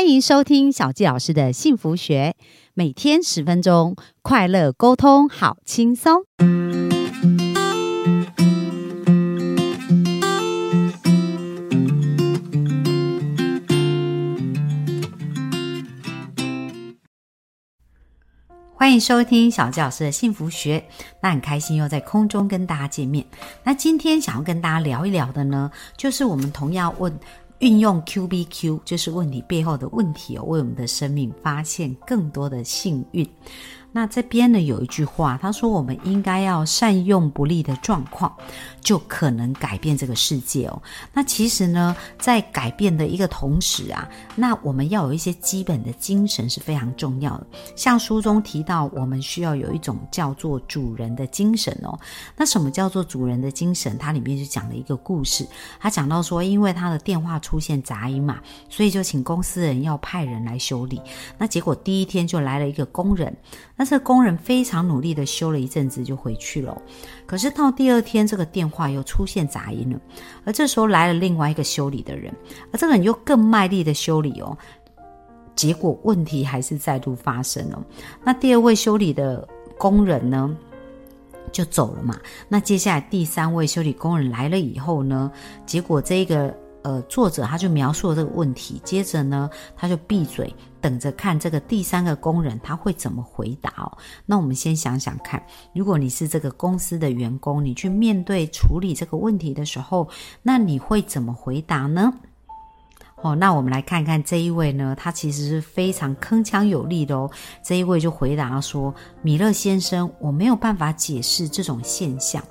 欢迎收听小纪老师的幸福学，每天十分钟，快乐沟通，好轻松。欢迎收听小纪老师的幸福学，那很开心又在空中跟大家见面。那今天想要跟大家聊一聊的呢，就是我们同样问。运用 Q B Q 就是问题背后的问题哦，为我们的生命发现更多的幸运。那这边呢有一句话，他说我们应该要善用不利的状况，就可能改变这个世界哦。那其实呢，在改变的一个同时啊，那我们要有一些基本的精神是非常重要的。像书中提到，我们需要有一种叫做主人的精神哦。那什么叫做主人的精神？它里面就讲了一个故事。他讲到说，因为他的电话出现杂音嘛，所以就请公司人要派人来修理。那结果第一天就来了一个工人。那这个工人非常努力的修了一阵子就回去了，可是到第二天这个电话又出现杂音了，而这时候来了另外一个修理的人，而这个人又更卖力的修理哦，结果问题还是再度发生了。那第二位修理的工人呢就走了嘛，那接下来第三位修理工人来了以后呢，结果这个。呃，作者他就描述了这个问题，接着呢，他就闭嘴，等着看这个第三个工人他会怎么回答哦。那我们先想想看，如果你是这个公司的员工，你去面对处理这个问题的时候，那你会怎么回答呢？哦，那我们来看看这一位呢，他其实是非常铿锵有力的哦。这一位就回答说：“米勒先生，我没有办法解释这种现象。”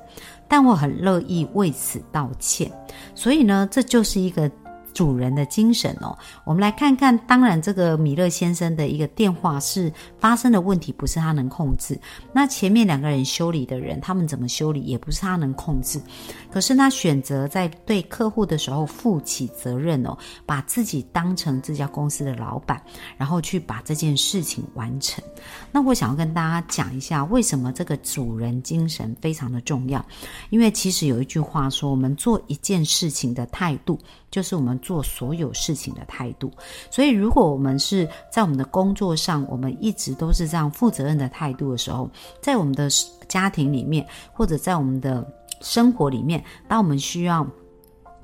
但我很乐意为此道歉，所以呢，这就是一个。主人的精神哦，我们来看看。当然，这个米勒先生的一个电话是发生的问题，不是他能控制。那前面两个人修理的人，他们怎么修理，也不是他能控制。可是他选择在对客户的时候负起责任哦，把自己当成这家公司的老板，然后去把这件事情完成。那我想要跟大家讲一下，为什么这个主人精神非常的重要？因为其实有一句话说，我们做一件事情的态度。就是我们做所有事情的态度，所以如果我们是在我们的工作上，我们一直都是这样负责任的态度的时候，在我们的家庭里面，或者在我们的生活里面，当我们需要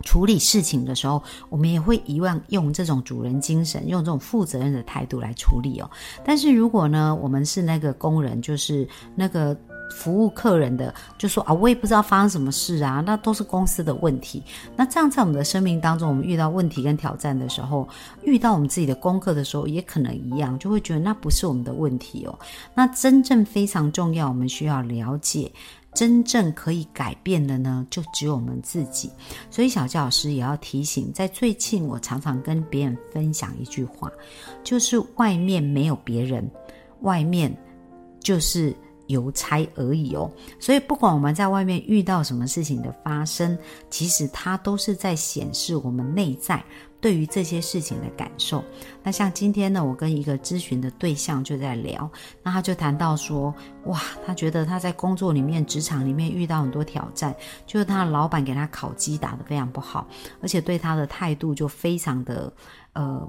处理事情的时候，我们也会遗忘用这种主人精神，用这种负责任的态度来处理哦。但是如果呢，我们是那个工人，就是那个。服务客人的就说啊，我也不知道发生什么事啊，那都是公司的问题。那这样在我们的生命当中，我们遇到问题跟挑战的时候，遇到我们自己的功课的时候，也可能一样，就会觉得那不是我们的问题哦。那真正非常重要，我们需要了解，真正可以改变的呢，就只有我们自己。所以小教老师也要提醒，在最近我常常跟别人分享一句话，就是外面没有别人，外面就是。邮差而已哦，所以不管我们在外面遇到什么事情的发生，其实它都是在显示我们内在对于这些事情的感受。那像今天呢，我跟一个咨询的对象就在聊，那他就谈到说，哇，他觉得他在工作里面、职场里面遇到很多挑战，就是他的老板给他考绩打得非常不好，而且对他的态度就非常的呃。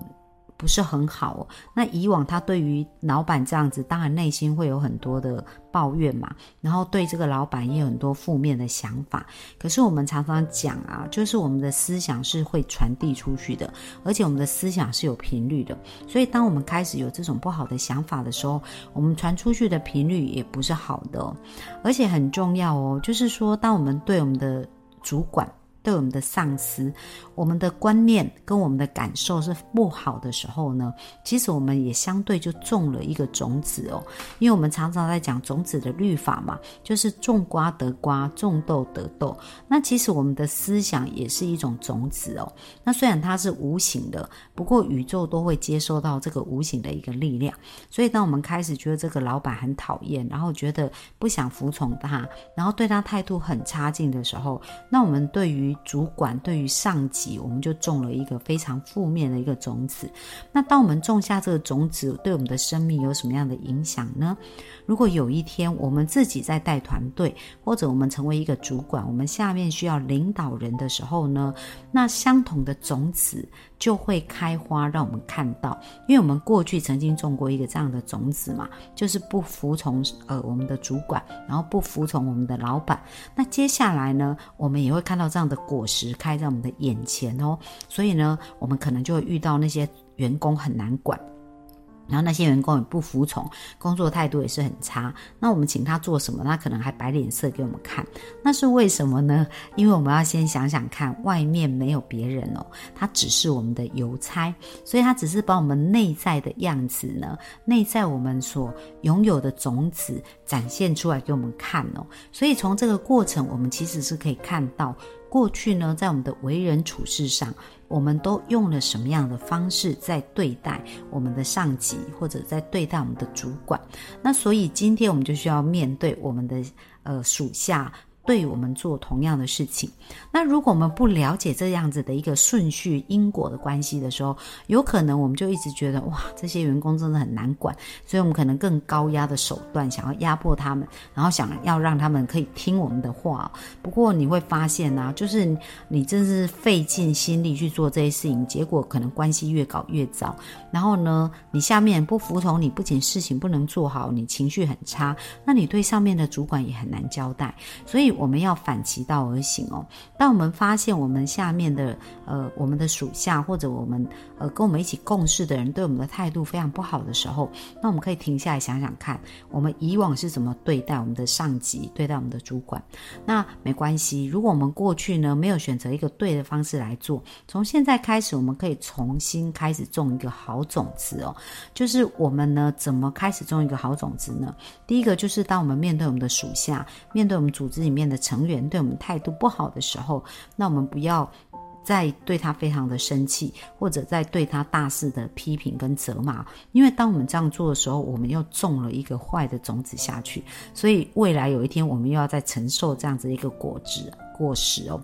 不是很好哦。那以往他对于老板这样子，当然内心会有很多的抱怨嘛，然后对这个老板也有很多负面的想法。可是我们常常讲啊，就是我们的思想是会传递出去的，而且我们的思想是有频率的。所以当我们开始有这种不好的想法的时候，我们传出去的频率也不是好的。而且很重要哦，就是说，当我们对我们的主管。对我们的上司，我们的观念跟我们的感受是不好的时候呢，其实我们也相对就种了一个种子哦。因为我们常常在讲种子的律法嘛，就是种瓜得瓜，种豆得豆。那其实我们的思想也是一种种子哦。那虽然它是无形的，不过宇宙都会接收到这个无形的一个力量。所以当我们开始觉得这个老板很讨厌，然后觉得不想服从他，然后对他态度很差劲的时候，那我们对于主管、对于上级，我们就种了一个非常负面的一个种子。那当我们种下这个种子，对我们的生命有什么样的影响呢？如果有一天我们自己在带团队，或者我们成为一个主管，我们下面需要领导人的时候呢，那相同的种子就会开花，让我们看到。因为我们过去曾经种过一个这样的种子嘛，就是不服从呃我们的主管，然后不服从我们的老板。那接下来呢，我们也会看到这样的果实开在我们的眼前哦。所以呢，我们可能就会遇到那些员工很难管。然后那些员工也不服从，工作态度也是很差。那我们请他做什么，他可能还摆脸色给我们看。那是为什么呢？因为我们要先想想看，外面没有别人哦，他只是我们的邮差，所以他只是把我们内在的样子呢，内在我们所拥有的种子展现出来给我们看哦。所以从这个过程，我们其实是可以看到。过去呢，在我们的为人处事上，我们都用了什么样的方式在对待我们的上级，或者在对待我们的主管？那所以今天我们就需要面对我们的呃属下。对我们做同样的事情，那如果我们不了解这样子的一个顺序因果的关系的时候，有可能我们就一直觉得哇，这些员工真的很难管，所以我们可能更高压的手段想要压迫他们，然后想要让他们可以听我们的话。不过你会发现呢，就是你真是费尽心力去做这些事情，结果可能关系越搞越糟。然后呢，你下面不服从你，不仅事情不能做好，你情绪很差，那你对上面的主管也很难交代。所以。我们要反其道而行哦。当我们发现我们下面的呃，我们的属下或者我们呃跟我们一起共事的人对我们的态度非常不好的时候，那我们可以停下来想想看，我们以往是怎么对待我们的上级，对待我们的主管。那没关系，如果我们过去呢没有选择一个对的方式来做，从现在开始，我们可以重新开始种一个好种子哦。就是我们呢怎么开始种一个好种子呢？第一个就是当我们面对我们的属下，面对我们组织里面。的成员对我们态度不好的时候，那我们不要再对他非常的生气，或者在对他大肆的批评跟责骂，因为当我们这样做的时候，我们又种了一个坏的种子下去，所以未来有一天我们又要再承受这样子一个果子果实哦。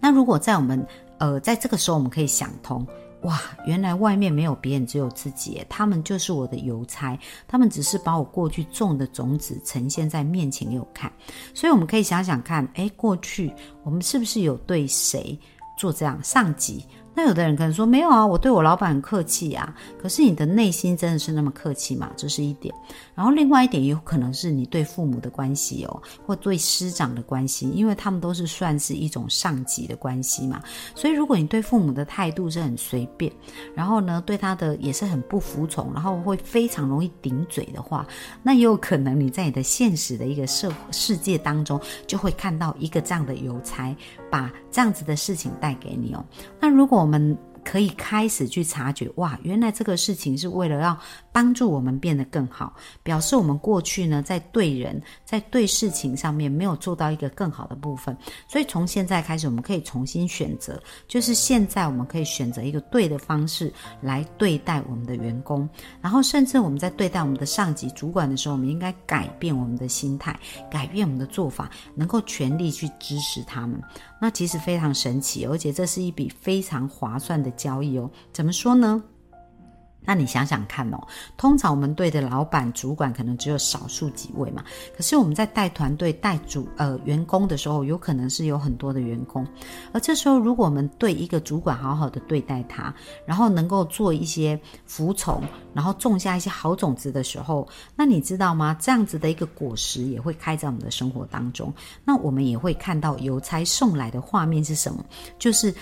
那如果在我们呃在这个时候，我们可以想通。哇，原来外面没有别人，只有自己。他们就是我的邮差，他们只是把我过去种的种子呈现在面前给我看。所以我们可以想想看，哎，过去我们是不是有对谁做这样上级？那有的人可能说没有啊，我对我老板很客气啊。可是你的内心真的是那么客气吗？这是一点。然后另外一点也有可能是你对父母的关系哦，或对师长的关系，因为他们都是算是一种上级的关系嘛。所以如果你对父母的态度是很随便，然后呢对他的也是很不服从，然后会非常容易顶嘴的话，那也有可能你在你的现实的一个社世界当中，就会看到一个这样的邮差把这样子的事情带给你哦。那如果我们可以开始去察觉，哇，原来这个事情是为了要帮助我们变得更好，表示我们过去呢在对人、在对事情上面没有做到一个更好的部分，所以从现在开始，我们可以重新选择，就是现在我们可以选择一个对的方式来对待我们的员工，然后甚至我们在对待我们的上级主管的时候，我们应该改变我们的心态，改变我们的做法，能够全力去支持他们。那其实非常神奇，而且这是一笔非常划算的交易哦。怎么说呢？那你想想看哦，通常我们队的老板、主管可能只有少数几位嘛。可是我们在带团队、带主呃员工的时候，有可能是有很多的员工。而这时候，如果我们对一个主管好好的对待他，然后能够做一些服从，然后种下一些好种子的时候，那你知道吗？这样子的一个果实也会开在我们的生活当中。那我们也会看到邮差送来的画面是什么？就是。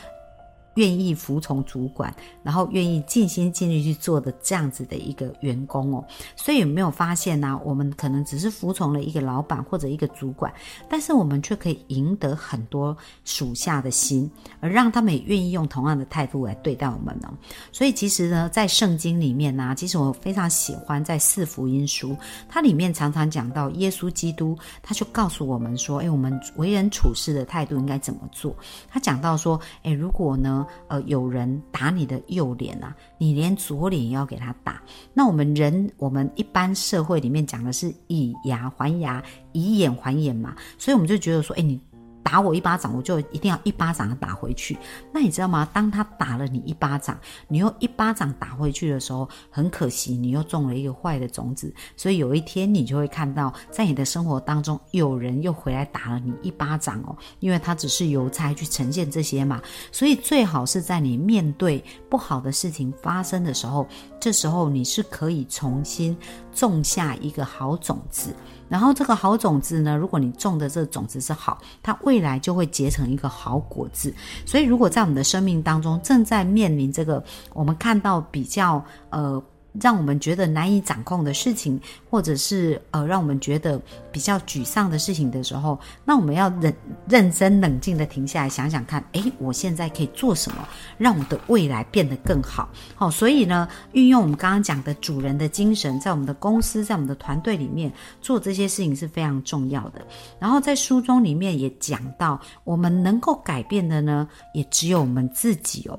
愿意服从主管，然后愿意尽心尽力去做的这样子的一个员工哦，所以有没有发现呢？我们可能只是服从了一个老板或者一个主管，但是我们却可以赢得很多属下的心，而让他们也愿意用同样的态度来对待我们呢。所以其实呢，在圣经里面呢，其实我非常喜欢在四福音书，它里面常常讲到耶稣基督，他就告诉我们说：“哎，我们为人处事的态度应该怎么做？”他讲到说：“哎，如果呢？”呃，有人打你的右脸啊，你连左脸也要给他打。那我们人，我们一般社会里面讲的是以牙还牙，以眼还眼嘛，所以我们就觉得说，哎，你打我一巴掌，我就一定要一巴掌打回去。那你知道吗？当他打了你一巴掌，你又一巴掌打回去的时候，很可惜，你又种了一个坏的种子。所以有一天你就会看到，在你的生活当中，有人又回来打了你一巴掌哦，因为他只是邮差去呈现这些嘛。所以最好是在你面对不好的事情发生的时候，这时候你是可以重新种下一个好种子。然后这个好种子呢，如果你种的这个种子是好，它未来就会结成一个好果子。所以，如果在我们的生命当中正在面临这个，我们看到比较呃。让我们觉得难以掌控的事情，或者是呃，让我们觉得比较沮丧的事情的时候，那我们要认认真冷静的停下来想想看，诶，我现在可以做什么，让我的未来变得更好？好，所以呢，运用我们刚刚讲的主人的精神，在我们的公司，在我们的团队里面做这些事情是非常重要的。然后在书中里面也讲到，我们能够改变的呢，也只有我们自己哦。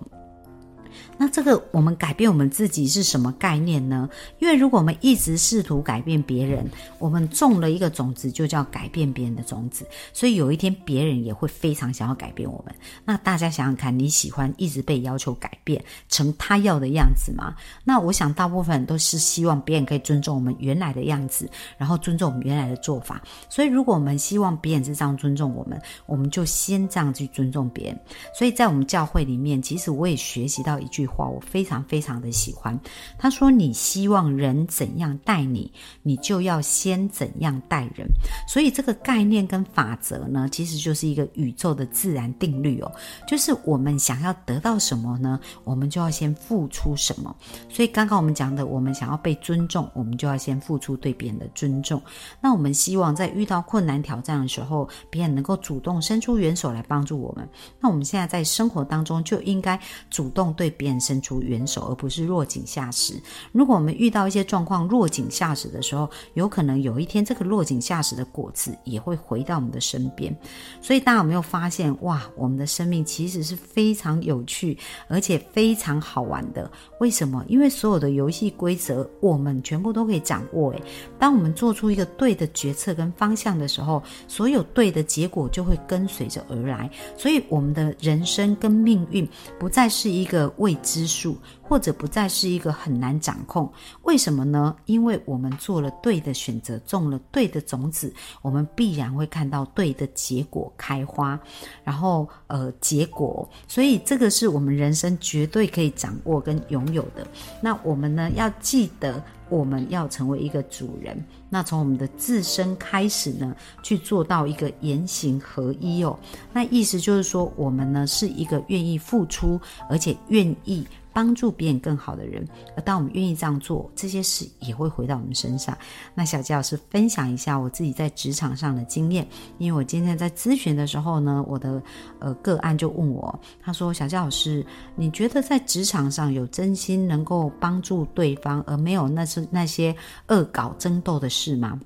那这个我们改变我们自己是什么概念呢？因为如果我们一直试图改变别人，我们种了一个种子，就叫改变别人的种子。所以有一天别人也会非常想要改变我们。那大家想想看，你喜欢一直被要求改变成他要的样子吗？那我想大部分人都是希望别人可以尊重我们原来的样子，然后尊重我们原来的做法。所以如果我们希望别人是这样尊重我们，我们就先这样去尊重别人。所以在我们教会里面，其实我也学习到句。话我非常非常的喜欢。他说：“你希望人怎样待你，你就要先怎样待人。”所以这个概念跟法则呢，其实就是一个宇宙的自然定律哦。就是我们想要得到什么呢，我们就要先付出什么。所以刚刚我们讲的，我们想要被尊重，我们就要先付出对别人的尊重。那我们希望在遇到困难挑战的时候，别人能够主动伸出援手来帮助我们。那我们现在在生活当中就应该主动对别人。伸出援手，而不是落井下石。如果我们遇到一些状况落井下石的时候，有可能有一天这个落井下石的果子也会回到我们的身边。所以大家有没有发现，哇，我们的生命其实是非常有趣，而且非常好玩的。为什么？因为所有的游戏规则我们全部都可以掌握。诶，当我们做出一个对的决策跟方向的时候，所有对的结果就会跟随着而来。所以我们的人生跟命运不再是一个未知。数，或者不再是一个很难掌控，为什么呢？因为我们做了对的选择，种了对的种子，我们必然会看到对的结果开花，然后呃结果，所以这个是我们人生绝对可以掌握跟拥有的。那我们呢，要记得。我们要成为一个主人，那从我们的自身开始呢，去做到一个言行合一哦。那意思就是说，我们呢是一个愿意付出，而且愿意。帮助别人更好的人，而当我们愿意这样做，这些事也会回到我们身上。那小杰老师分享一下我自己在职场上的经验，因为我今天在咨询的时候呢，我的呃个案就问我，他说：“小杰老师，你觉得在职场上有真心能够帮助对方，而没有那是那些恶搞争斗的事吗？”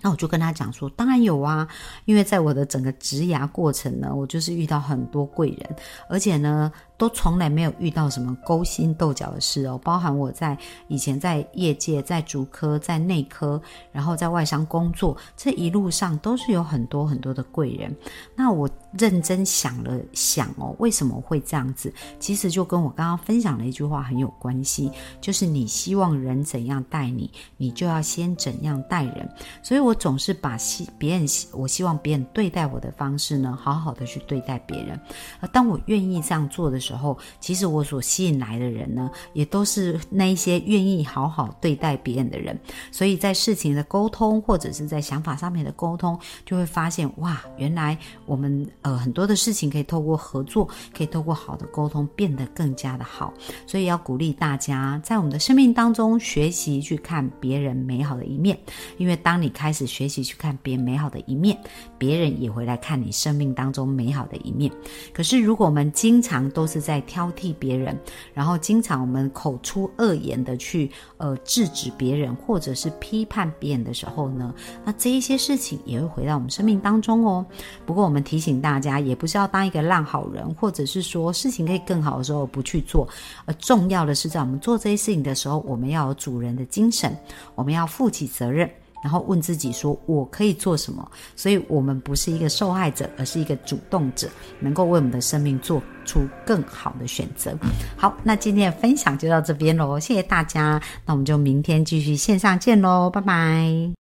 那我就跟他讲说，当然有啊，因为在我的整个职涯过程呢，我就是遇到很多贵人，而且呢。都从来没有遇到什么勾心斗角的事哦，包含我在以前在业界、在主科、在内科，然后在外商工作，这一路上都是有很多很多的贵人。那我认真想了想哦，为什么会这样子？其实就跟我刚刚分享的一句话很有关系，就是你希望人怎样待你，你就要先怎样待人。所以我总是把希别人我希望别人对待我的方式呢，好好的去对待别人。而当我愿意这样做的时，时候，其实我所吸引来的人呢，也都是那一些愿意好好对待别人的人。所以在事情的沟通，或者是在想法上面的沟通，就会发现哇，原来我们呃很多的事情可以透过合作，可以透过好的沟通变得更加的好。所以要鼓励大家在我们的生命当中学习去看别人美好的一面，因为当你开始学习去看别人美好的一面，别人也会来看你生命当中美好的一面。可是如果我们经常都是是在挑剔别人，然后经常我们口出恶言的去呃制止别人，或者是批判别人的时候呢，那这一些事情也会回到我们生命当中哦。不过我们提醒大家，也不是要当一个烂好人，或者是说事情可以更好的时候不去做。而重要的是在我们做这些事情的时候，我们要有主人的精神，我们要负起责任。然后问自己说：我可以做什么？所以，我们不是一个受害者，而是一个主动者，能够为我们的生命做出更好的选择。好，那今天的分享就到这边喽，谢谢大家。那我们就明天继续线上见喽，拜拜。